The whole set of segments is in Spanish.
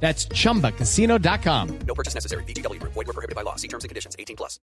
That's chumbacasino.com. No purchase necessary. BGW. Void were prohibited by law. See terms and conditions. 18 plus.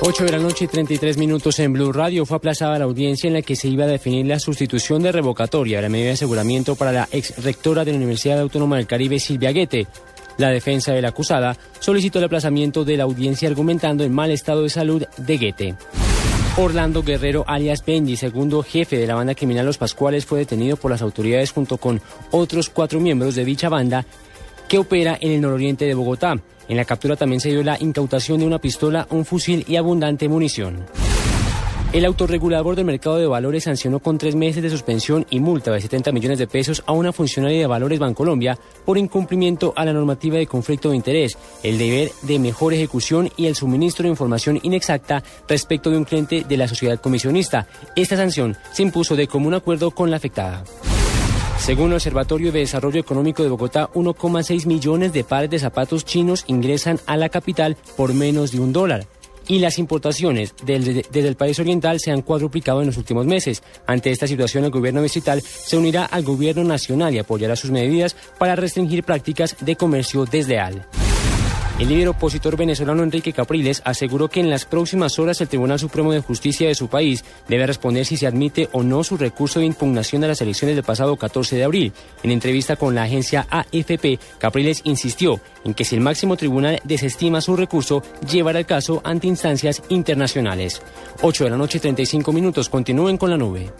8 de la noche y 33 minutos en Blue Radio fue aplazada la audiencia en la que se iba a definir la sustitución de revocatoria de la medida de aseguramiento para la ex rectora de la Universidad Autónoma del Caribe, Silvia Guete. La defensa de la acusada solicitó el aplazamiento de la audiencia argumentando el mal estado de salud de Guete. Orlando Guerrero, alias Benji, segundo jefe de la banda criminal Los Pascuales, fue detenido por las autoridades junto con otros cuatro miembros de dicha banda que opera en el nororiente de Bogotá. En la captura también se dio la incautación de una pistola, un fusil y abundante munición. El autorregulador del mercado de valores sancionó con tres meses de suspensión y multa de 70 millones de pesos a una funcionaria de Valores Bancolombia por incumplimiento a la normativa de conflicto de interés, el deber de mejor ejecución y el suministro de información inexacta respecto de un cliente de la sociedad comisionista. Esta sanción se impuso de común acuerdo con la afectada. Según el Observatorio de Desarrollo Económico de Bogotá, 1,6 millones de pares de zapatos chinos ingresan a la capital por menos de un dólar. Y las importaciones desde el país oriental se han cuadruplicado en los últimos meses. Ante esta situación, el gobierno distrital se unirá al gobierno nacional y apoyará sus medidas para restringir prácticas de comercio desleal. El líder opositor venezolano Enrique Capriles aseguró que en las próximas horas el Tribunal Supremo de Justicia de su país debe responder si se admite o no su recurso de impugnación de las elecciones del pasado 14 de abril. En entrevista con la agencia AFP, Capriles insistió en que si el máximo tribunal desestima su recurso, llevará el caso ante instancias internacionales. 8 de la noche, 35 minutos. Continúen con la nube.